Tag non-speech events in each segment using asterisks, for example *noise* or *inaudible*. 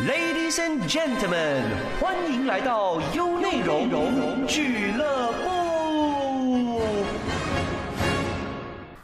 Ladies and gentlemen，欢迎来到优内容俱乐部。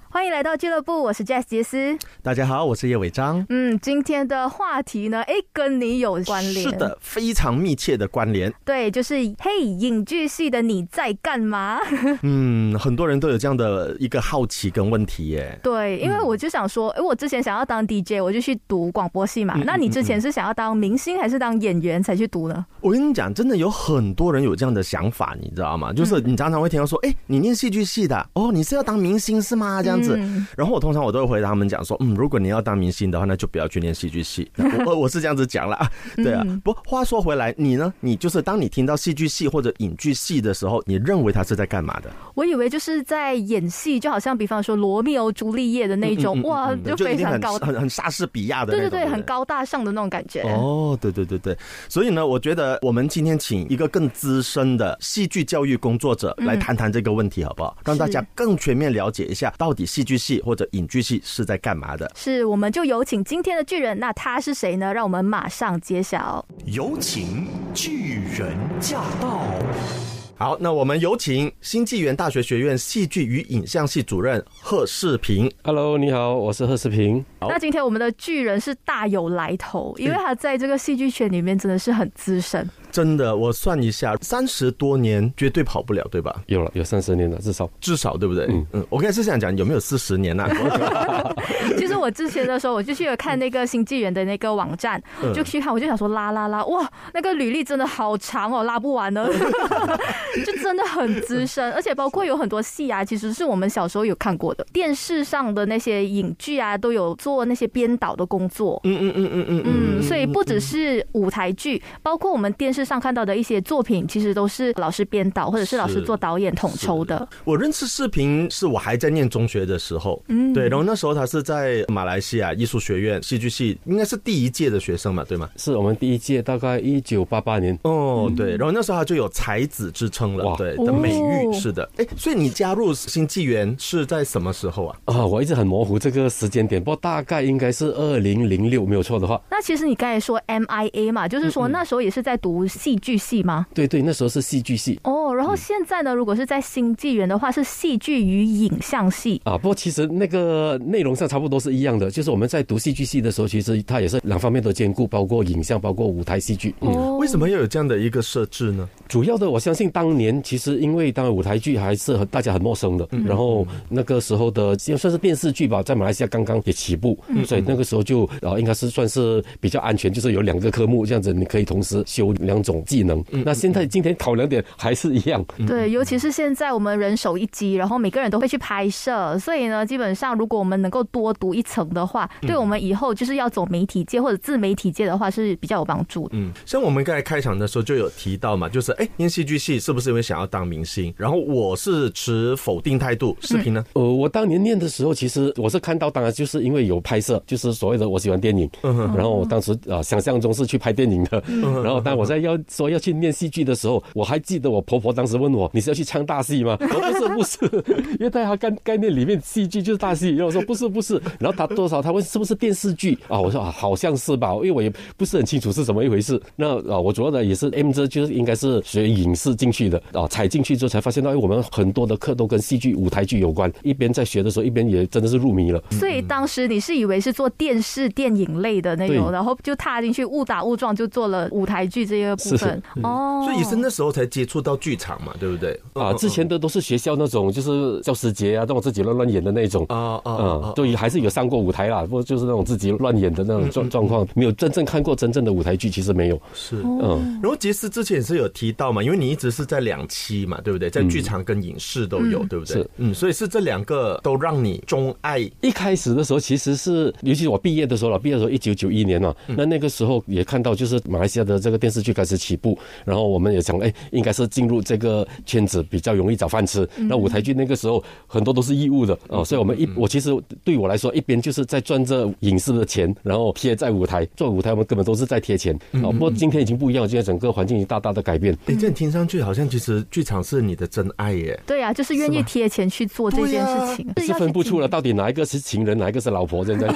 欢迎来到俱乐部，我是 Jess 杰斯。大家好，我是叶伟章。嗯，今天的话题呢，哎，跟你有关联。是的，非常密切的关联。对，就是嘿，影剧系的你在干嘛？*laughs* *laughs* 嗯，很多人都有这样的一个好奇跟问题耶。对，因为我就想说，哎，我之前想要当 DJ，我就去读广播系嘛。那你之前是想要当明星还是当演员才去读呢？我跟你讲，真的有很多人有这样的想法，你知道吗？就是你常常会听到说，哎，你念戏剧系的，哦，你是要当明星是吗？这样子。嗯，然后我通常我都会回答他们讲说，嗯，如果你要当明星的话，那就不要去念戏剧系。我 *laughs* 我是这样子讲了，对啊。不，话说回来，你呢？你就是当你听到戏剧系或者影剧系的时候，你认为他是在干嘛的？我以为就是在演戏，就好像比方说罗密欧朱丽叶的那种，哇，就非常高，很很莎士比亚的，对对对，很高大上的那种感觉。哦，对对对对。所以呢，我觉得我们今天请一个更资深的戏剧教育工作者来谈谈这个问题，好不好？让大家更全面了解一下，到底戏剧系或者影剧系是在干嘛的？是，我们就有请今天的巨人，那他是谁呢？让我们马上揭晓。有请巨人驾到。好，那我们有请新纪元大学学院戏剧与影像系主任贺世平。Hello，你好，我是贺世平。那今天我们的巨人是大有来头，因为他在这个戏剧圈里面真的是很资深。真的，我算一下，三十多年绝对跑不了，对吧？有了，有三十年了，至少至少，对不对？嗯嗯，我刚才是想讲有没有四十年呢？*laughs* 其实我之前的时候，我就去看那个新纪元的那个网站，就去看，我就想说拉拉拉，哇，那个履历真的好长哦，拉不完呢，*laughs* 就真的很资深，而且包括有很多戏啊，其实是我们小时候有看过的，电视上的那些影剧啊，都有做那些编导的工作。嗯嗯嗯嗯嗯嗯，所以不只是舞台剧，包括我们电视上看到的一些作品，其实都是老师编导或者是老师做导演统筹的。我认识视频是我还在念中学的时候，嗯，对，然后那时候他是在马来西亚艺术学院戏剧系，应该是第一届的学生嘛，对吗？是我们第一届，大概一九八八年。哦，对，然后那时候他就有才子之称了，对的美誉是的。哎，所以你加入新纪元是在什么时候啊？啊，我一直很模糊这个时间点，不过大概应该是二零零六，没有错的话。那其实你刚才说 MIA 嘛，就是说那时候也是在读戏剧系吗？对对，那时候是戏剧系。哦，然后现在呢，如果是在新纪元的话，是戏剧与影像系啊。不过其实那个内容上差不多是一样的，就是我们在读戏剧系的时候，其实它也是两方面都兼顾，包括影像，包括舞台戏剧。嗯，为什么要有这样的一个设置呢？主要的，我相信当年其实因为当然舞台剧还是很大家很陌生的，然后那个时候的也算是电视剧吧，在马来西亚刚刚也起步，所以那个时候就啊应该是算是比较安全，就是有两个科目这样子，你可以同时修两种技能。那现在今天考量点还是一样。对，尤其是现在我们人手一机，然后每个人都会去拍摄，所以呢，基本上如果我们能够多读一层的话，对我们以后就是要走媒体界或者自媒体界的话是比较有帮助的。嗯，像我们刚才开场的时候就有提到嘛，就是哎，念戏剧系是不是因为想要当明星？然后我是持否定态度。视频呢？呃，我当年念的时候，其实我是看到，当然就是因为有拍摄，就是所谓的我喜欢电影，然后我当时啊想象中是去拍电影的。然后但我在要说要去念戏剧的时候，我还记得我婆婆当时问我：“你是要去唱大戏吗？”我说：“不是，不是，*laughs* 因为在他概概念里面，戏剧就是大戏。”然后我说：“不是，不是。”然后他多少他问是不是电视剧啊？我说：“啊，好像是吧，因为我也不是很清楚是怎么一回事。”那啊，我主要的也是 M 这就是应该是学影视进去的啊，踩进去之后才发现到，哎，我们很多的课都跟戏剧、舞台剧有关。一边在学的时候，一边也真的是入迷了。所以当时你是以为是做电视电影类的那种，然后就踏进去误打误撞就做了舞台剧这个部分哦。所以也是那时候才接触到剧场嘛，对不对？啊，之前的都是学校那种，就是教师节啊，让我自己乱乱演的那种啊啊啊，对，还是有上过舞台啦，不过就是那种自己乱演的那种状状况，没有真正看过真正的舞台剧，其实没有。是嗯，然后杰斯之前也是有提到嘛，因为你一直是在两期嘛，对不对？在剧场跟影视都有，对不对？嗯，所以是这两个都让你钟爱。一开始的时候，其实是，尤其是我毕业的时候了，毕业的时候一九九一年了，那那个时候也看到，就是马来西亚的这个电视剧开始始起步，然后我们也想，哎，应该是进入这个圈子比较容易找饭吃。那舞台剧那个时候很多都是义务的哦，所以我们一我其实对我来说，一边就是在赚着影视的钱，然后贴在舞台做舞台，我们根本都是在贴钱哦。不过今天已经不一样，今天整个环境已经大大的改变。哎，这听上去好像其实剧场是你的真爱耶。对呀，就是愿意贴钱去做这件事情，是分不出了到底哪一个是情人，哪一个是老婆，现在。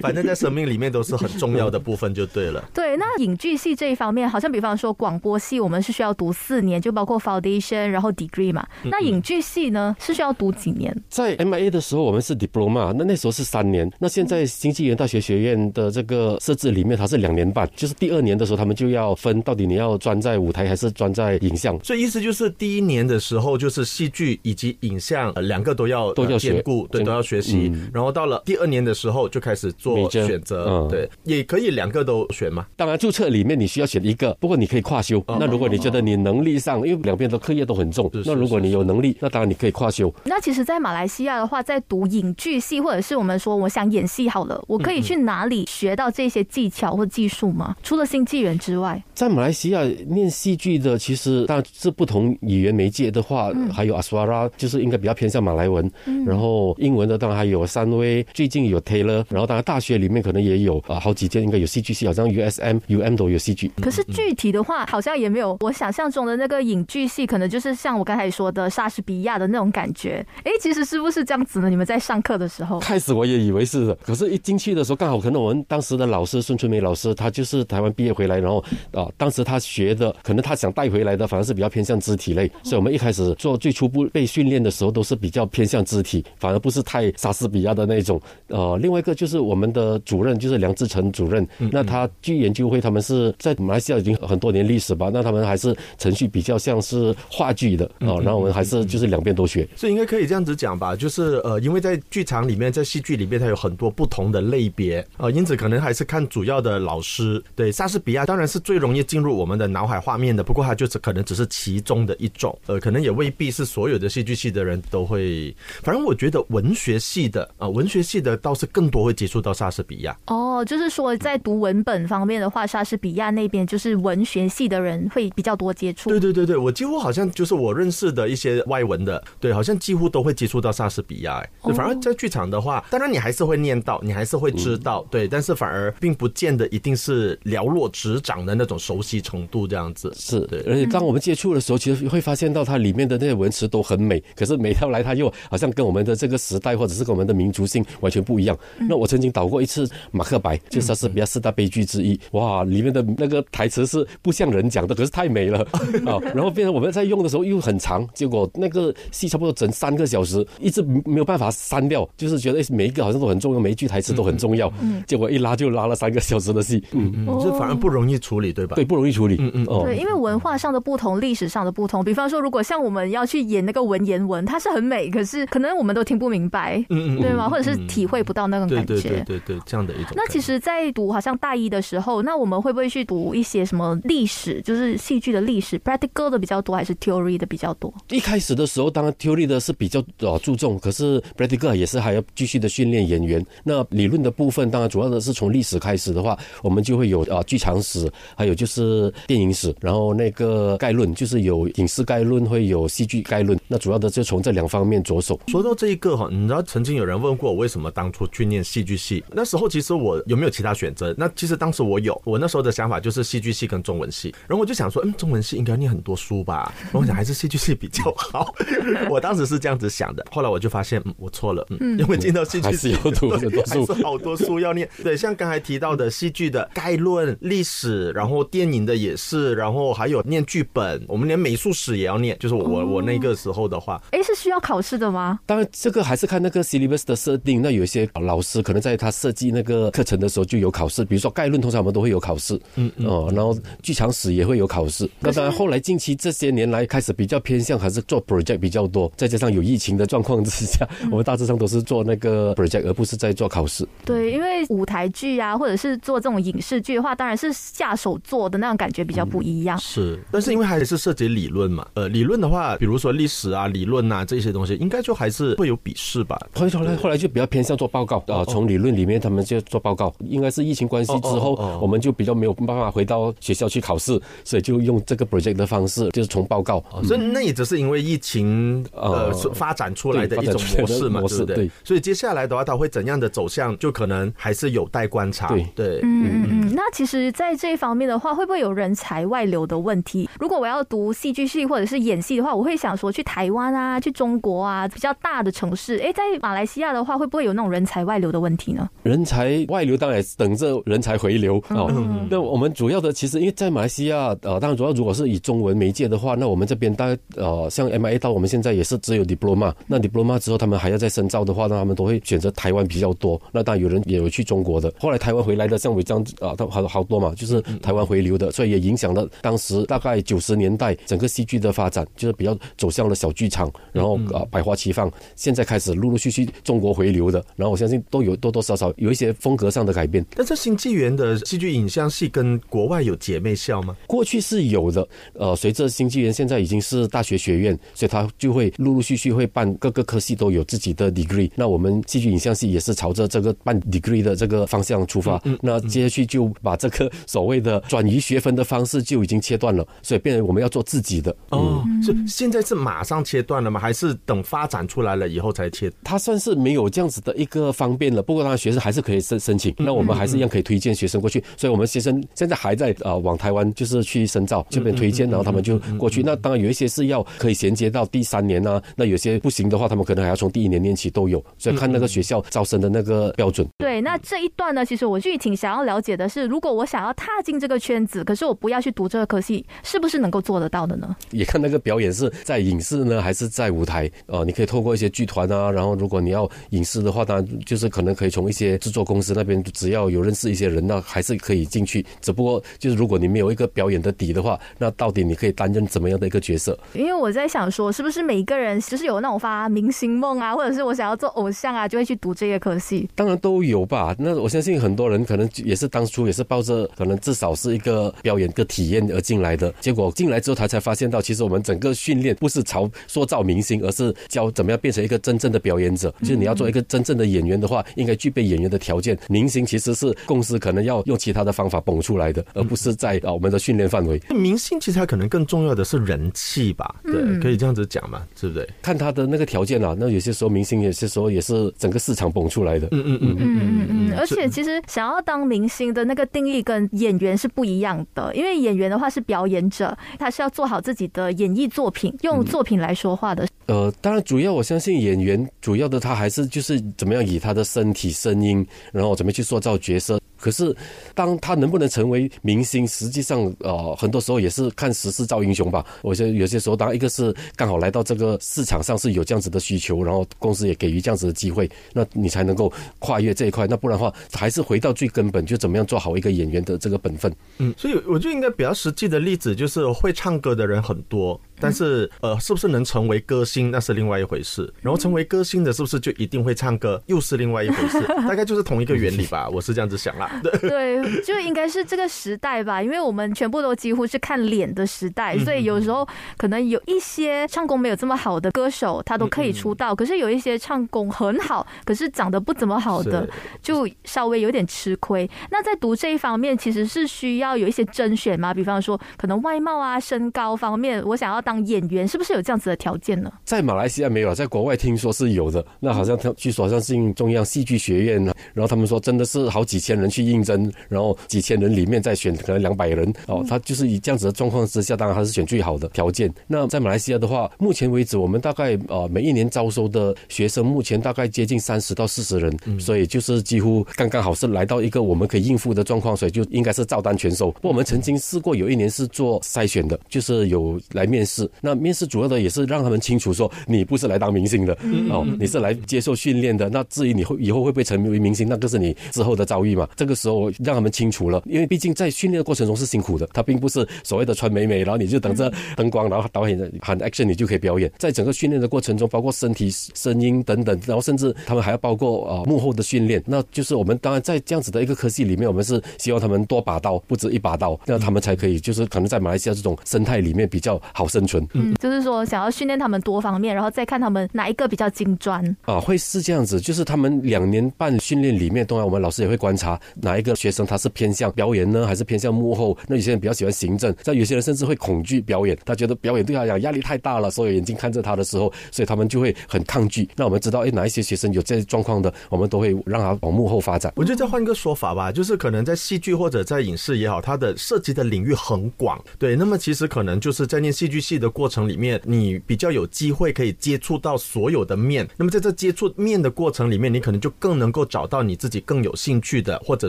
反正在生命里面都是很重要的部分，就对了。对，那影剧系这一方面，好像比方说广播系，我们是需要读四年，就包括 foundation，然后 degree 嘛。那影剧系呢，是需要读几年？在 MIA 的时候，我们是 diploma，那那时候是三年。那现在经济研大学学院的这个设置里面，它是两年半，就是第二年的时候，他们就要分到底你要专在舞台还是专在影像。所以意思就是第一年的时候，就是戏剧以及影像两个都要都要兼顾，对，都要学习。然后到了第二年的时候，就开始做选择，对，也可以两个都选嘛。当然注册里面你需要选一个，不过你可以跨修。那如果你觉得你能力上，因为两边的课业都很重，那如果你有能力，那当然你可以跨修。那其实，在马来西亚的话，在读影剧系，或者是我们说我想演戏好了，我可以去哪里学到这些技巧或技术吗？除了新纪元之外，在马来西亚念戏剧的，其实当然是不同语言媒介的话，还有阿斯瓦拉，就是应该比较偏向马来文。然后英文的当然还有三威，最近有 Taylor，然后当然大学里面可能也有啊，好几间应该有戏剧系，好像 USM、UM 都有戏剧。可是具体的话，好像也没有我想象中的那个影剧系，可能就是像我刚才说的莎士比亚的那种感觉。哎，其实是不是这样子呢？你们在上课的时候，开始我也以为是的，可是一进去的时候，刚好可能我们当时的老师孙春梅老师，他就是台湾毕业回来，然后啊，当时他学的，可能他想带回来的，反而是比较偏向肢体类。所以我们一开始做最初步被训练的时候，都是比较偏向肢体，反而不是太莎士比亚的那种。呃，另外一个就是我们的主任就是梁志成主任，那他剧研究会他们是在马来西亚已经很多年历史吧，那他们还是程序比较像是话剧的啊，然后我们还是就是两边都学，所以应该可以这样子讲吧，就是呃，因为在剧场里面，在戏剧里面，它有很多不同的类别啊，因此可能还是看主要的老师。对，莎士比亚当然是最容易进入我们的脑海画面的，不过它就是可能只是其中的一种，呃，可能也未必是所有的戏剧系的人都会。反正我觉得文学系的啊，文学系的倒是更多会接触到莎士比亚。哦，就是说在读文本方面的话，莎士比亚那边就是文学系的人会比较多接触。对对对对，我几乎好像就是我认识的一些外文的，对，好像几乎都会接触到莎士比亚。哎，反而在剧场的话，当然你还是会念到，你还是会知道，对，但是反而并不见得一定是了若指掌的那种熟悉程度这样子。是，对。而且当我们接触的时候，其实会发现到它里面的那些文词都很美，可是每到来它又好像跟我们的这个时代或者是跟我们的民族性完全不一样。那我曾经导过一次《马克白》，就莎士比亚四大悲剧之一。哇，里面的那个台词是不像人讲的，可是太美了。*laughs* 啊！然后变成我们在用的时候又很长，结果那个戏差不多整三个小时，一直没有办法删掉，就是觉得每一个好像都很重要，每一句台词都很重要。嗯，结果一拉就拉了三个小时的戏。嗯。嗯，这反而不容易处理，对吧？对，不容易处理。嗯。嗯。哦，对，因为文化上的不同，历史上的不同。比方说，如果像我们要去演那个文言文，它是很美，可是可能我们都听不明白，嗯。嗯，对吗？或者是体会不到那种感觉。对对对对，这样的一种。那其实，在读好像大一的时候，那我们会不会去读一些什么历史，就是戏剧的历史，practical 的比较多，还是 theory 的比较多？一开始的时候，当然 theory 的是比较呃注重，可是 practical 也是还要继续的训练演员。那理论的部分，当然主要的是从历史开始的话，我们就会有啊剧场史，还有就是电影史，然后那个概论就是有影视概论，会有戏剧概论。那主要的就从这两方面着手。说到这一个哈，你知道曾经有人问过我为什么当初去念戏剧系？那时候其实我有没有其他选择？那其实当时我有，我那时候的想法就是戏剧系跟中文系。然后我就想说，嗯，中文系应该念很多书吧？*laughs* 然后我想还是戏剧系比较好。*laughs* 我当时是这样子想的。后来我就发现，嗯，我错了。嗯，因为进到戏剧系有读很多书，还是好多书要念。对，像刚才提到的戏剧的概论、历史，然后电影的也是，然后还有念剧本，我们连美术史也要念。就是我我那个时候的话，哎，是需要考试的吗？当然，这个还是看那个 syllabus 的设定。那有一些老师可能在他设计那个课程的时候就有考试，比如说概论，通常我们都会有考试。嗯哦，然后剧场史也会有考试。那当然，后来近期这些年来开始比较偏向还是做 project 比较多，再加上有疫情的状况之下，我们大致上都是做那个 project，而不是在做考试。对，因为舞台剧啊，或者是做这种影视剧的话，当然是下手做的那种感觉比较不一样。是，但是因为还是涉及理论嘛，呃，理论的话，比如说历史啊、理论啊这些东西，应该就还是会有笔试吧。后来后来就比较偏向做报告啊，从理论里面他们就做报告。应该是疫情关系之后，我们就比较没有办法回到到学校去考试，所以就用这个 project 的方式，就是从报告。所以那也只是因为疫情呃发展出来的一种模式嘛，对不对？所以接下来的话，它会怎样的走向，就可能还是有待观察。对对，嗯嗯嗯。那其实，在这一方面的话，会不会有人才外流的问题？如果我要读戏剧系或者是演戏的话，我会想说去台湾啊，去中国啊，比较大的城市。哎，在马来西亚的话，会不会有那种人才外流的问题呢？人才外流当然等着人才回流哦。那我们主要的其实，因为在马来西亚，呃，当然主要如果是以中文媒介的话，那我们这边大概呃，像 MIA 到我们现在也是只有 diploma。那 diploma 之后，他们还要再深造的话，那他们都会选择台湾比较多。那当然有人也有去中国的，后来台湾回来的，像伟章啊，他好好多嘛，就是台湾回流的，所以也影响了当时大概九十年代整个戏剧的发展，就是比较走向了小剧场，然后啊百花齐放。现在开始陆陆续续中国回流的，然后我相信都有多多少少有一些风格上的改变。但这新纪元的戏剧影像系跟国外有姐妹校吗？过去是有的，呃，随着新纪元现在已经是大学学院，所以他就会陆陆续续会办各个科系都有自己的 degree。那我们戏剧影像系也是朝着这个办 degree 的这个方向出发。那接下去就把这个所谓的转移学分的方式就已经切断了，所以变成我们要做自己的。哦，是现在是马上切断了吗？还是等发展出来了以后才切？他算是没有这样子的一个方便了。不过当然学生还是可以申申请。那我们还是一样可以推荐学生过去。所以我们学生现在还在啊往台湾就是去深造这边推荐，然后他们就过去。那当然有一些是要可以衔接到第三年啊，那有些不行的话，他们可能还要从第一年念起都有。所以看那个学校招生的那个标准。对，那这一段呢，其实我具体想要了解的是，如果我想要踏进这个圈子，可是我不要去读这个科系，是不是能够做得到的呢？也看那个表演是在影视呢，还是在舞台？哦，你可以透过一些剧团啊，然后如果你要影视的话，当然就是可能可以从一些制作公司那边，只要有认识一些人，那还是可以进去。只不过就是如果你没有一个表演的底的话，那到底你可以担任怎么样的一个角色？因为我在想说，是不是每一个人就是有那种发明星梦啊，或者是我想要做偶像啊，就会去读这些科系？当然都有吧。那我相信很多人可能也是当初也是抱着可能至少是一个表演的体验而进来的，结果进来之后他才发现到，其实我们整个训练不是朝塑造明星，而是教怎么样变成一个真正的表演者。就是你要做一个真正的演员的话，应该具备演员的条件。明星其实是公司可能要用其他的方法捧出来的，而不是在啊我们的训练范围。明星其实他可能更重要的是人气吧？对，可以这样子讲嘛？对不对？看他的那个条件啊，那有些时候明星有些时候也是整个市场蹦出来的。嗯嗯嗯嗯嗯嗯。而且其实想要当明星的那个定义跟演员是不一样的，因为演员的话是表演者，他是要做好自己的演绎作品，用作品来说话的。呃，当然主要我相信演员主要的他还是就是怎么样以他的身体、声音，然后怎么去塑造角色。可是，当他能不能成为明星，实际上，呃，很多时候也是看时势造英雄吧。我觉得有些时候，当一个是刚好来到这个市场上是有这样子的需求，然后公司也给予这样子的机会，那你才能够跨越这一块。那不然的话，还是回到最根本，就怎么样做好一个演员的这个本分。嗯，所以我就应该比较实际的例子，就是会唱歌的人很多。但是，呃，是不是能成为歌星，那是另外一回事。然后，成为歌星的，是不是就一定会唱歌，又是另外一回事。*laughs* 大概就是同一个原理吧，我是这样子想啦。*laughs* 对，就应该是这个时代吧，因为我们全部都几乎是看脸的时代，所以有时候可能有一些唱功没有这么好的歌手，他都可以出道。可是有一些唱功很好，可是长得不怎么好的，就稍微有点吃亏。那在读这一方面，其实是需要有一些甄选嘛，比方说可能外貌啊、身高方面，我想要。当演员是不是有这样子的条件呢？在马来西亚没有，在国外听说是有的。那好像据说好像是用中央戏剧学院，然后他们说真的是好几千人去应征，然后几千人里面再选可能两百人哦。他就是以这样子的状况之下，当然他是选最好的条件。那在马来西亚的话，目前为止我们大概呃每一年招收的学生，目前大概接近三十到四十人，所以就是几乎刚刚好是来到一个我们可以应付的状况，所以就应该是照单全收。不过我们曾经试过有一年是做筛选的，就是有来面试。是，那面试主要的也是让他们清楚说，你不是来当明星的哦，你是来接受训练的。那至于你会以后会不会成为明星，那个是你之后的遭遇嘛。这个时候让他们清楚了，因为毕竟在训练的过程中是辛苦的，他并不是所谓的穿美美，然后你就等着灯光，然后导演喊 action 你就可以表演。在整个训练的过程中，包括身体、声音等等，然后甚至他们还要包括啊幕后的训练。那就是我们当然在这样子的一个科系里面，我们是希望他们多把刀，不止一把刀，那他们才可以就是可能在马来西亚这种生态里面比较好生。嗯，就是说想要训练他们多方面，然后再看他们哪一个比较精专啊，会是这样子，就是他们两年半训练里面，当然我们老师也会观察哪一个学生他是偏向表演呢，还是偏向幕后？那有些人比较喜欢行政，像有些人甚至会恐惧表演，他觉得表演对他来讲压力太大了，所有眼睛看着他的时候，所以他们就会很抗拒。那我们知道，哎，哪一些学生有这些状况的，我们都会让他往幕后发展。我觉得再换一个说法吧，就是可能在戏剧或者在影视也好，它的涉及的领域很广。对，那么其实可能就是在念戏剧系的过程里面，你比较有机会可以接触到所有的面。那么在这接触面的过程里面，你可能就更能够找到你自己更有兴趣的，或者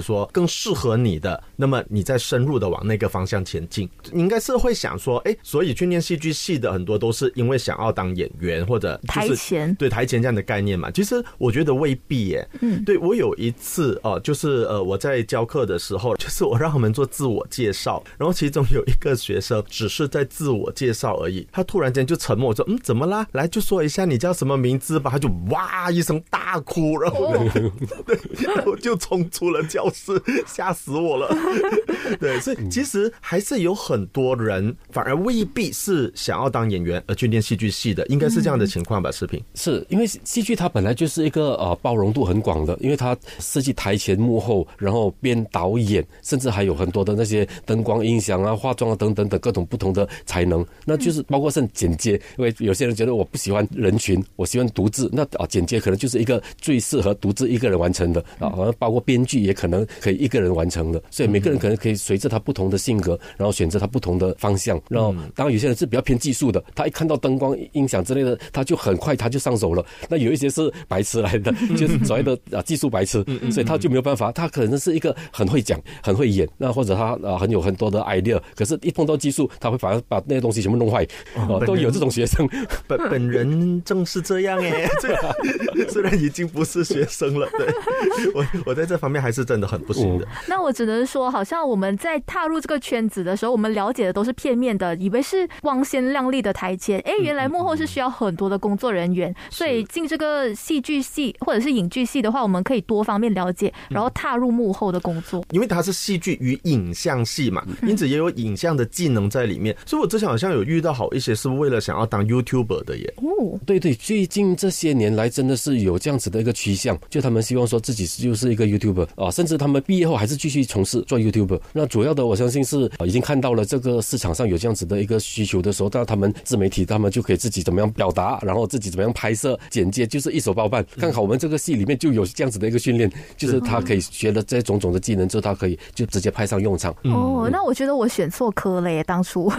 说更适合你的。那么你再深入的往那个方向前进，你应该是会想说，哎，所以去念戏剧系的很多都是因为想要当演员或者台前对台前这样的概念嘛。其实我觉得未必耶。嗯，对我有一次哦，就是呃我在教课的时候，就是我让他们做自我介绍，然后其中有一个学生只是在自我介绍而已，他突然间就沉默，我说嗯怎么啦？来就说一下你叫什么名字吧。他就哇一声大哭，然后 *laughs* 然后就冲出了教室，吓死我了。*laughs* 对，所以其实还是有很多人反而未必是想要当演员而去念戏剧系的，应该是这样的情况吧？视频是因为戏剧它本来就是一个呃包容度很广的，因为它设计台前幕后，然后编导演，甚至还有很多的那些灯光、音响啊、化妆啊等等等各种不同的才能，那就是包括甚剪接，因为有些人觉得我不喜欢人群，我喜欢独自，那啊剪接可能就是一个最适合独自一个人完成的啊，好像包括编剧也可能可以一个人完成的，所以每个人可能可以随着他不同的性格，然后选择他不同的方向。然后当然有些人是比较偏技术的，他一看到灯光、音响之类的，他就很快他就上手了。那有一些是白痴来的，*laughs* 就是所谓的啊技术白痴，所以他就没有办法。他可能是一个很会讲、很会演，那或者他啊很有很多的 idea，可是一碰到技术，他会反而把那些东西全部弄坏。哦，都有这种学生。本本人正是这样哎，*laughs* 虽然已经不是学生了，对 *laughs* 我我在这方面还是真的很不行的。那我只能说，好像我们在踏入这个圈子的时候，我们了解的都是片面的，以为是光鲜亮丽的台前，哎，原来幕后是需要很多的工作人员。所以进这个戏剧系或者是影剧系的话，我们可以多方面了解，然后踏入幕后的工作。因为它是戏剧与影像系嘛，因此也有影像的技能在里面。所以我之前好像有遇到好一些是为了想要当 YouTuber 的耶。哦，对对，最近这些年来真的是有这样子的一个趋向，就他们希望说自己就是一个 YouTuber 啊，甚至他们毕业后还是继续从事做 YouTuber。那主要的我相信是已经看到了这个市场上有这样子的一个需求的时候，那他们自媒体他们就可以自己怎么样表达，然后自己怎么样拍摄、剪接，就是一手包办。刚好我们这个戏里面就有这样子的一个训练，就是他可以学了这种种的技能之后，他可以就直接派上用场。哦，那我觉得我选错科了耶，当初，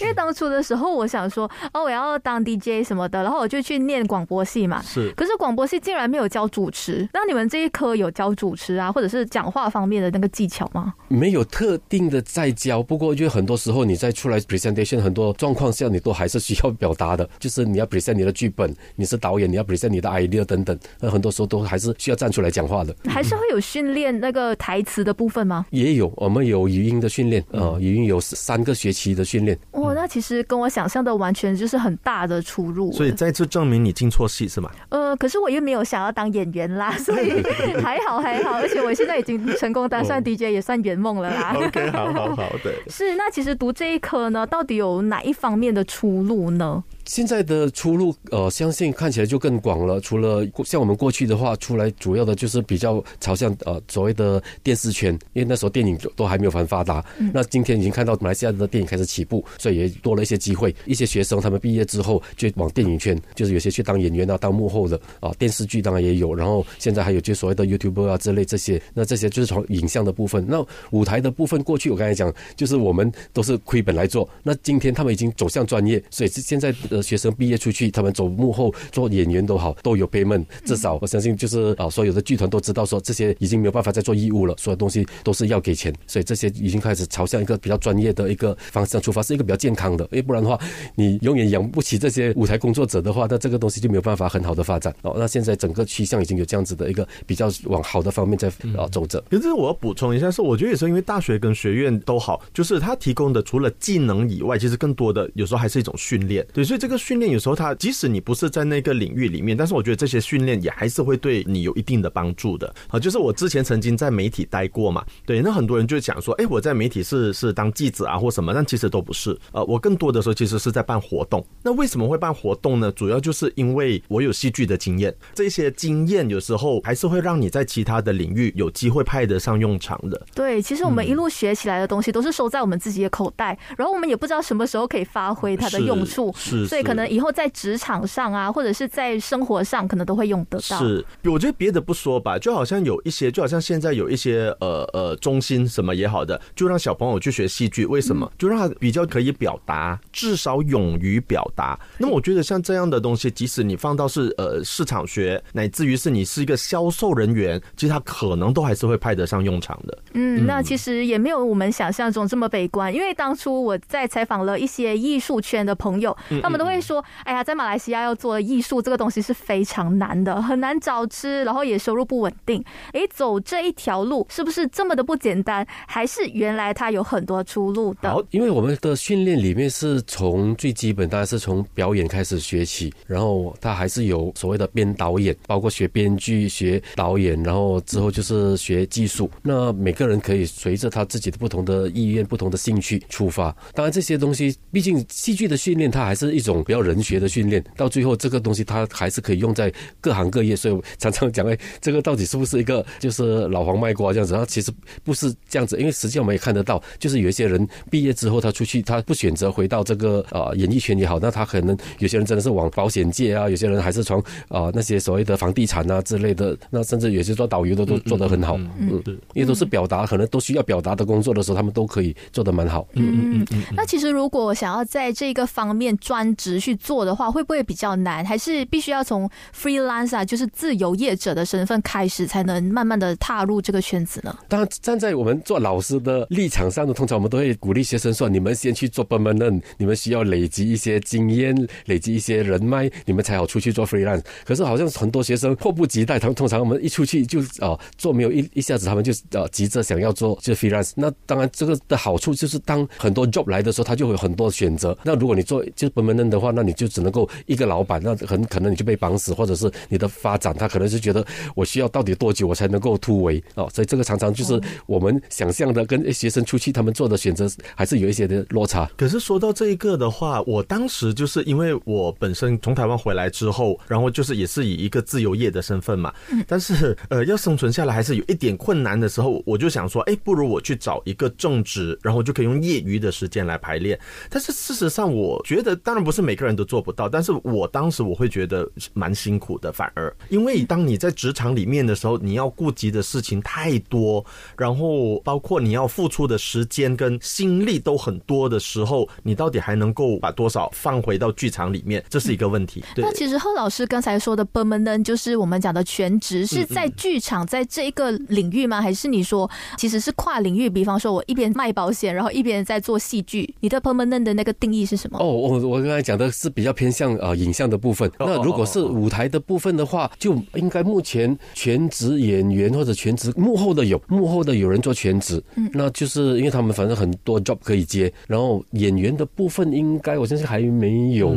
因为当初的时候我想说，哦，我要当 DJ 什么的，然后我就去念广播系嘛。是，可是广播系竟然没有教主持。那你们这一科有教主持啊，或者是讲话方面的那个技巧吗？没有特定的在教，不过因为很多时候你在出来 presentation 很多状况下，你都还是需要表达的，就是你要 present 你的剧本，你是导演，你要 present 你的 idea 等等，那很多时候都还是需要站出来讲话的。还是会有训练那个台词的部分吗？也有，我们有语音的训练，呃，语音有三个学期的训练。哦，那其实跟我想象的完全就是很大的出入。所以再次证明你进错戏是吗？呃，可是我又没有想要当演员啦，*laughs* 所以还好还好，而且我现在已经成功当上 DJ，也算圆梦了啦。*laughs* OK，好好好，对。*laughs* 是，那其实读这一科呢，到底有哪一方面的出路呢？现在的出路，呃，相信看起来就更广了。除了像我们过去的话，出来主要的就是比较朝向呃所谓的电视圈，因为那时候电影都还没有很发达。那今天已经看到马来西亚的电影开始起步，所以也多了一些机会。一些学生他们毕业之后就往电影圈，就是有些去当演员啊，当幕后的啊，电视剧当然也有。然后现在还有就所谓的 YouTuber 啊之类这些，那这些就是从影像的部分。那舞台的部分，过去我刚才讲，就是我们都是亏本来做。那今天他们已经走向专业，所以现在的学生毕业出去，他们走幕后做演员都好，都有 payment。至少我相信，就是啊，所有的剧团都知道说，这些已经没有办法再做义务了，所有东西都是要给钱。所以这些已经开始朝向一个比较专业的一个方向出发，是一个比较健康的。因为不然的话，你永远养不起这些舞台工作者的话，那这个东西就没有办法很好的发展。哦，那现在整个趋向已经有这样子的一个比较往好的方面在啊走着。可是我要补充一下，是我觉得也是因为大学跟学院都好，就是他提供的除了技能以外，其实更多的有时候还是一种训练。对，所以这这个训练有时候它即使你不是在那个领域里面，但是我觉得这些训练也还是会对你有一定的帮助的。啊，就是我之前曾经在媒体待过嘛，对，那很多人就讲说，哎，我在媒体是是当记者啊或什么，但其实都不是。呃，我更多的时候其实是在办活动。那为什么会办活动呢？主要就是因为我有戏剧的经验，这些经验有时候还是会让你在其他的领域有机会派得上用场的。对，其实我们一路学起来的东西都是收在我们自己的口袋，然后我们也不知道什么时候可以发挥它的用处，是，所以可能以后在职场上啊，或者是在生活上，可能都会用得到。是，我觉得别的不说吧，就好像有一些，就好像现在有一些呃呃中心什么也好的，就让小朋友去学戏剧，为什么？就让他比较可以表达，至少勇于表达。那么我觉得像这样的东西，即使你放到是呃市场学，乃至于是你是一个销售人员，其实他可能都还是会派得上用场的。嗯，那其实也没有我们想象中这么悲观，因为当初我在采访了一些艺术圈的朋友，他们都会说：“哎呀，在马来西亚要做艺术这个东西是非常难的，很难找吃，然后也收入不稳定。”哎，走这一条路是不是这么的不简单？还是原来它有很多出路的？好，因为我们的训练里面是从最基本，当然是从表演开始学起，然后他还是有所谓的编导演，包括学编剧、学导演，然后之后就是学技术。那每个人可以随着他自己的不同的意愿、不同的兴趣出发。当然，这些东西毕竟戏剧的训练，它还是一种比较人学的训练。到最后，这个东西它还是可以用在各行各业。所以常常讲，哎，这个到底是不是一个就是老黄卖瓜这样子？它其实不是这样子，因为实际上我们也看得到，就是有一些人毕业之后，他出去，他不选择回到这个呃演艺圈也好，那他可能有些人真的是往保险界啊，有些人还是从啊那些所谓的房地产啊之类的，那甚至有些做导游的都做得很好，嗯，因为都是表达，可能都需要表达的工作的时候，他们都可以做得蛮好。嗯嗯嗯。那其实如果想要在这个方面专职去做的话，会不会比较难？还是必须要从 freelance 啊，就是自由业者的身份开始，才能慢慢的踏入这个圈子呢？当然，站在我们做老师的立场上呢，通常我们都会鼓励学生说：你们先去做 permanent，你们需要累积一些经验，累积一些人脉，你们才好出去做 freelance。可是好像很多学生迫不及待，他们通常我们一出去就啊做没有一一下子，他们就啊急着想要做就 freelance。那当然这个的好处就是，当很多 job 来的时候，他就会有很多选择。那如果你做就是 permanent 的话，那你就只能够一个老板，那很可能你就被绑死，或者是你的发展，他可能是觉得我需要到底多久我才能够突围哦。所以这个常常就是我们想象的跟学生出去他们做的选择还是有一些的落差。可是说到这一个的话，我当时就是因为我本身从台湾回来之后，然后就是也是以一个自由业的身份嘛，但是呃要生存下来还是有一点困难的时候，我就想说，哎，不如我去找一个正职，然后就可以用业余的时间来排练。但是事实上，我觉得当然不是每个人都做不到，但是我当时我会觉得蛮辛苦的，反而因为当你在职场里面的时候，你要顾及的事情太多，然后包括你要付出的时间跟心力都很多的时候，你到底还能够把多少放回到剧场里面，这是一个问题。那其实贺老师刚才说的 permanent 就是我们讲的全职，是在剧场在这一个领域吗？还是你说其实是跨领域？比方说我一边卖保险，然后一边在做戏剧，你的 permanent 的那个定义是什么？哦，我我刚才讲的是比较偏向呃影像的部分。那如果是舞台的部分的话，就应该目前全职演员或者全职幕后的有幕后的有人做全职，嗯，那就是因为他们反正很多 job 可以接。然后演员的部分应该我相信还没有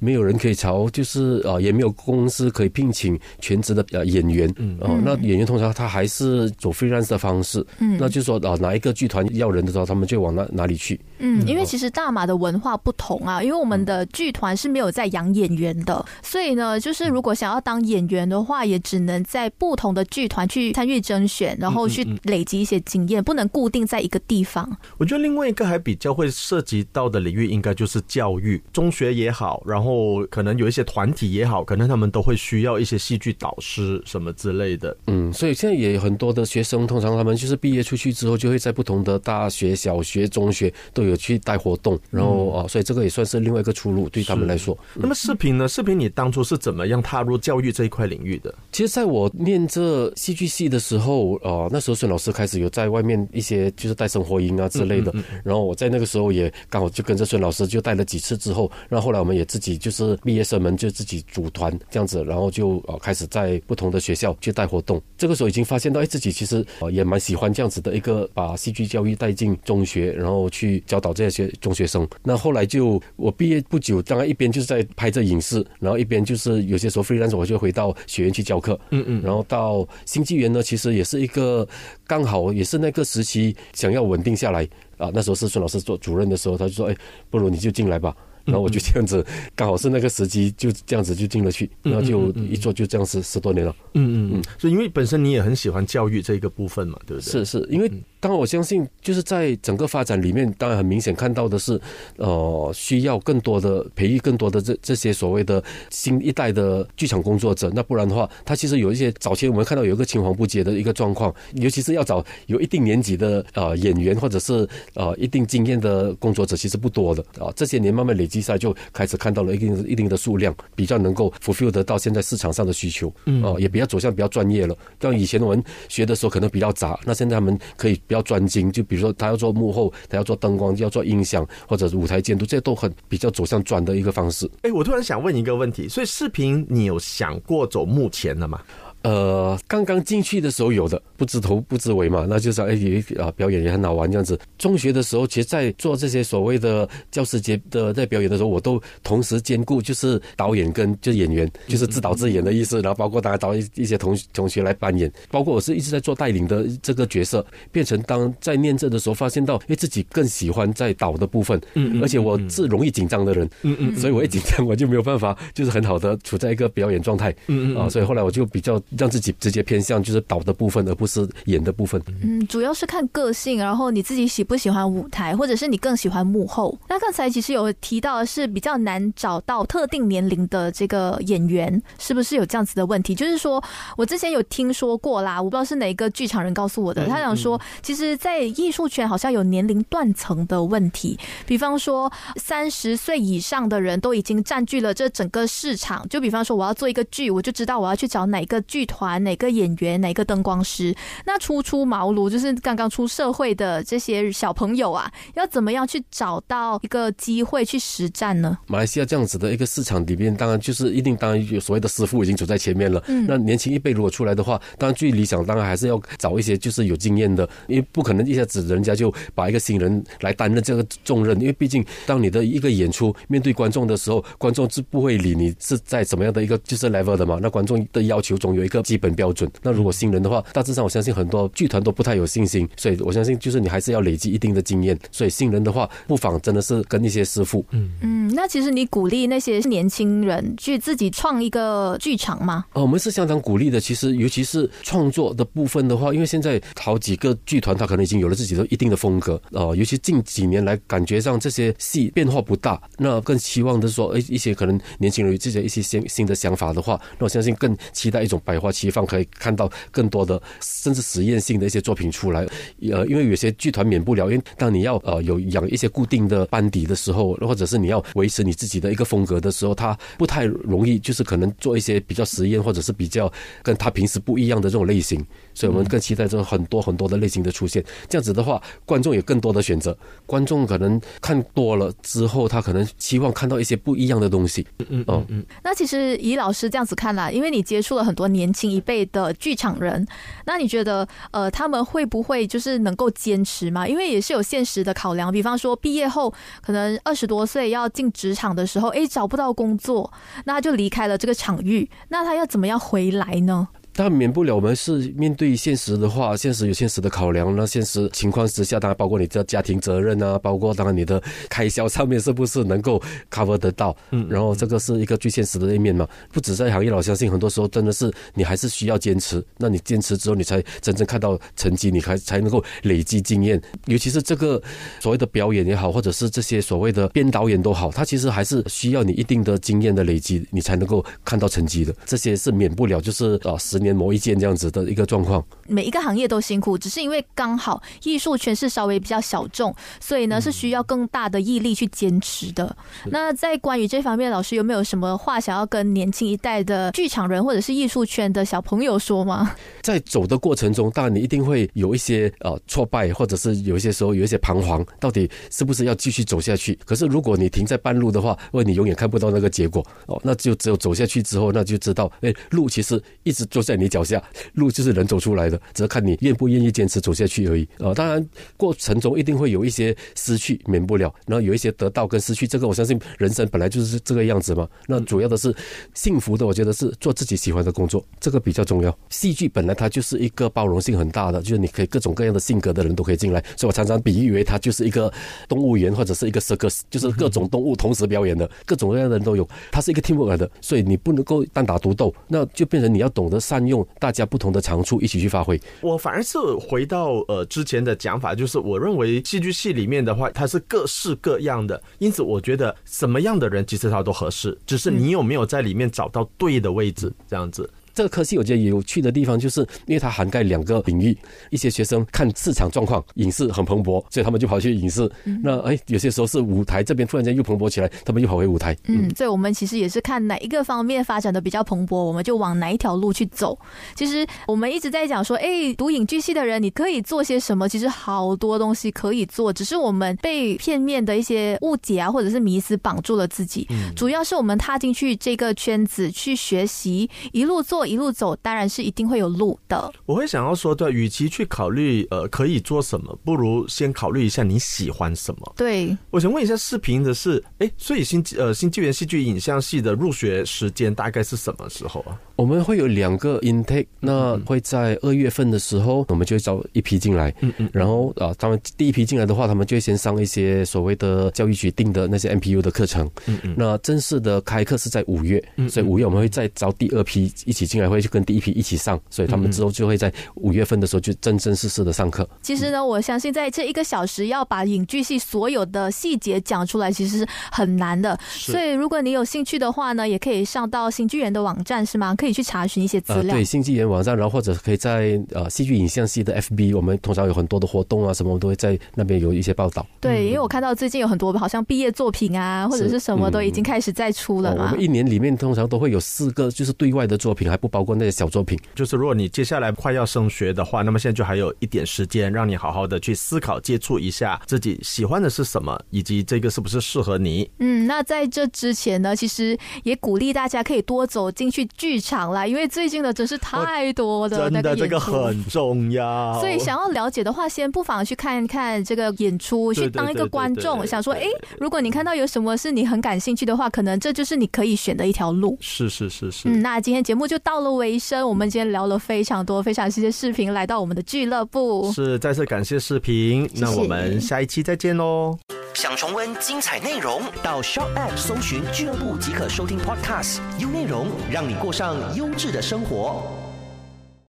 没有人可以朝，就是啊也没有公司可以聘请全职的呃演员，嗯，哦，那演员通常他还是走 freelance 的方式，嗯，那就说啊哪一个剧团要人的时候，他们就往哪哪里去。嗯，因为其实大马的文化不同啊，因为我们的剧团是没有在养演员的，所以呢，就是如果想要当演员的话，也只能在不同的剧团去参与甄选，然后去累积一些经验，不能固定在一个地方。我觉得另外一个还比较会涉及到的领域，应该就是教育，中学也好，然后可能有一些团体也好，可能他们都会需要一些戏剧导师什么之类的。嗯，所以现在也有很多的学生，通常他们就是毕业出去之后，就会在不同的大学、小学、中学都有去带活动，然后啊，所以这个也算是另外一个出路对他们来说。那么视频呢？视频你当初是怎么样踏入教育这一块领域的？其实，在我念这戏剧系的时候，呃，那时候孙老师开始有在外面一些就是带生活营啊之类的，然后我在那个时候也刚好就跟着孙老师就带了几次之后，然后后来我们也自己就是毕业生们就自己组团这样子，然后就呃开始在不同的学校去带活动。这个时候已经发现到，哎，自己其实呃也蛮喜欢这样子的一个把戏剧教育带进中学，然后去教导这些中学生。那后来就我毕业不不久，当然一边就是在拍这影视，然后一边就是有些时候 freelance 我就回到学院去教课，嗯嗯，然后到新纪元呢，其实也是一个刚好也是那个时期想要稳定下来。啊，那时候是孙老师做主任的时候，他就说，哎，不如你就进来吧。然后我就这样子，刚好是那个时机，就这样子就进了去，然后就一做就这样十十多年了。嗯嗯嗯，所以因为本身你也很喜欢教育这一个部分嘛，对不对？是是，因为。当然，我相信就是在整个发展里面，当然很明显看到的是，呃，需要更多的培育更多的这这些所谓的新一代的剧场工作者。那不然的话，他其实有一些早期我们看到有一个青黄不接的一个状况，尤其是要找有一定年纪的呃演员或者是呃一定经验的工作者，其实不多的啊。这些年慢慢累积下来，就开始看到了一定一定的数量，比较能够 fulfill 得到现在市场上的需求，啊，也比较走向比较专业了。像以前我们学的时候可能比较杂，那现在他们可以比较专精，就比如说他要做幕后，他要做灯光，要做音响，或者是舞台监督，这些都很比较走向专的一个方式。哎，我突然想问一个问题，所以视频你有想过走幕前的吗？呃，刚刚进去的时候有的不知头不知尾嘛，那就是哎也，啊，表演也很好玩这样子。中学的时候，其实，在做这些所谓的教师节的在表演的时候，我都同时兼顾，就是导演跟就是演员，就是自导自演的意思。然后包括大家找一一些同同学来扮演，包括我是一直在做带领的这个角色，变成当在念这的时候，发现到哎自己更喜欢在导的部分，嗯，而且我是容易紧张的人，嗯嗯，所以我一紧张我就没有办法，就是很好的处在一个表演状态，嗯嗯，啊，所以后来我就比较。让自己直接偏向就是导的部分，而不是演的部分。嗯，主要是看个性，然后你自己喜不喜欢舞台，或者是你更喜欢幕后。那刚才其实有提到的是比较难找到特定年龄的这个演员，是不是有这样子的问题？就是说我之前有听说过啦，我不知道是哪一个剧场人告诉我的，他想说，其实，在艺术圈好像有年龄断层的问题。比方说，三十岁以上的人都已经占据了这整个市场。就比方说，我要做一个剧，我就知道我要去找哪个剧。剧团哪个演员哪个灯光师？那初出茅庐就是刚刚出社会的这些小朋友啊，要怎么样去找到一个机会去实战呢？马来西亚这样子的一个市场里面，当然就是一定当然有所谓的师傅已经走在前面了。嗯，那年轻一辈如果出来的话，当然最理想当然还是要找一些就是有经验的，因为不可能一下子人家就把一个新人来担任这个重任，因为毕竟当你的一个演出面对观众的时候，观众是不会理你是在怎么样的一个就是 level 的嘛。那观众的要求总有。一个基本标准。那如果新人的话，大致上我相信很多剧团都不太有信心，所以我相信就是你还是要累积一定的经验。所以新人的话，不妨真的是跟一些师傅。嗯嗯，那其实你鼓励那些年轻人去自己创一个剧场吗？哦，我们是相当鼓励的。其实尤其是创作的部分的话，因为现在好几个剧团他可能已经有了自己的一定的风格。哦，尤其近几年来，感觉上这些戏变化不大。那更期望的是说，哎，一些可能年轻人有自己的一些新新的想法的话，那我相信更期待一种百。百花齐放，可以看到更多的甚至实验性的一些作品出来。呃，因为有些剧团免不了，因为当你要呃有养一些固定的班底的时候，或者是你要维持你自己的一个风格的时候，他不太容易，就是可能做一些比较实验或者是比较跟他平时不一样的这种类型。所以我们更期待这种很多很多的类型的出现。这样子的话，观众有更多的选择。观众可能看多了之后，他可能期望看到一些不一样的东西。嗯嗯嗯。那其实以老师这样子看来，因为你接触了很多年。轻一辈的剧场人，那你觉得呃，他们会不会就是能够坚持吗？因为也是有现实的考量，比方说毕业后可能二十多岁要进职场的时候，哎，找不到工作，那他就离开了这个场域，那他要怎么样回来呢？但免不了，我们是面对现实的话，现实有现实的考量。那现实情况之下，当然包括你的家庭责任啊，包括当然你的开销上面是不是能够 cover 得到？嗯，然后这个是一个最现实的一面嘛。不止在行业，我相信很多时候真的是你还是需要坚持。那你坚持之后，你才真正看到成绩，你还才能够累积经验。尤其是这个所谓的表演也好，或者是这些所谓的编导演都好，他其实还是需要你一定的经验的累积，你才能够看到成绩的。这些是免不了，就是啊，十年。磨一件这样子的一个状况，每一个行业都辛苦，只是因为刚好艺术圈是稍微比较小众，所以呢是需要更大的毅力去坚持的。那在关于这方面，老师有没有什么话想要跟年轻一代的剧场人或者是艺术圈的小朋友说吗？在走的过程中，当然你一定会有一些呃挫败，或者是有一些时候有一些彷徨，到底是不是要继续走下去？可是如果你停在半路的话，为你永远看不到那个结果哦，那就只有走下去之后，那就知道，哎，路其实一直就在。你脚下，路就是人走出来的，只是看你愿不愿意坚持走下去而已。呃，当然过程中一定会有一些失去，免不了，然后有一些得到跟失去，这个我相信人生本来就是这个样子嘛。那主要的是幸福的，我觉得是做自己喜欢的工作，这个比较重要。戏剧本来它就是一个包容性很大的，就是你可以各种各样的性格的人都可以进来，所以我常常比喻为它就是一个动物园或者是一个 circus，就是各种动物同时表演的，各种各样的人都有，它是一个 teamwork 的，所以你不能够单打独斗，那就变成你要懂得善用大家不同的长处一起去发挥。我反而是回到呃之前的讲法，就是我认为戏剧系里面的话，它是各式各样的，因此我觉得什么样的人其实他都合适，只是你有没有在里面找到对的位置，这样子。这个科系我觉得有趣的地方，就是因为它涵盖两个领域。一些学生看市场状况，影视很蓬勃，所以他们就跑去影视。那哎，有些时候是舞台这边突然间又蓬勃起来，他们又跑回舞台。嗯，所以我们其实也是看哪一个方面发展的比较蓬勃，我们就往哪一条路去走。其实我们一直在讲说，哎，读影剧系的人你可以做些什么？其实好多东西可以做，只是我们被片面的一些误解啊，或者是迷思绑住了自己。嗯主要是我们踏进去这个圈子去学习，一路做。一路走，当然是一定会有路的。我会想要说，对，与其去考虑呃可以做什么，不如先考虑一下你喜欢什么。对，我想问一下视频的是，哎，所以新呃新纪元戏剧影像系的入学时间大概是什么时候啊？我们会有两个 intake，那会在二月份的时候，我们就会招一批进来。嗯嗯。然后啊，他们第一批进来的话，他们就会先上一些所谓的教育局定的那些 MPU 的课程。嗯嗯。那正式的开课是在五月，所以五月我们会再招第二批一起进。来会去跟第一批一起上，所以他们之后就会在五月份的时候就真真实实的上课。其实呢，我相信在这一个小时要把影剧系所有的细节讲出来，其实是很难的。所以如果你有兴趣的话呢，也可以上到新剧园的网站，是吗？可以去查询一些资料。对，新纪元网站，然后或者可以在呃戏剧影像系的 FB，我们通常有很多的活动啊，什么都会在那边有一些报道。对，因为我看到最近有很多好像毕业作品啊，或者是什么都已经开始在出了嘛。我们一年里面通常都会有四个，就是对外的作品，还不包括那些小作品。就是如果你接下来快要升学的话，那么现在就还有一点时间，让你好好的去思考、接触一下自己喜欢的是什么，以及这个是不是适合你。嗯，那在这之前呢，其实也鼓励大家可以多走进去剧场啦，因为最近的真是太多的真的这个很重要。所以想要了解的话，先不妨去看一看这个演出，去当一个观众，想说，哎，如果你看到有什么是你很感兴趣的话，可能这就是你可以选的一条路。是是是是。嗯，那今天节目就到了尾声，我们今天聊了非常多，非常谢谢视频来到我们的俱乐部。是再次感谢视频，那我们下一期再见喽。想重温精彩内容，到 Shop App 搜寻俱乐部即可收听 Podcast，优内容让你过上优质的生活。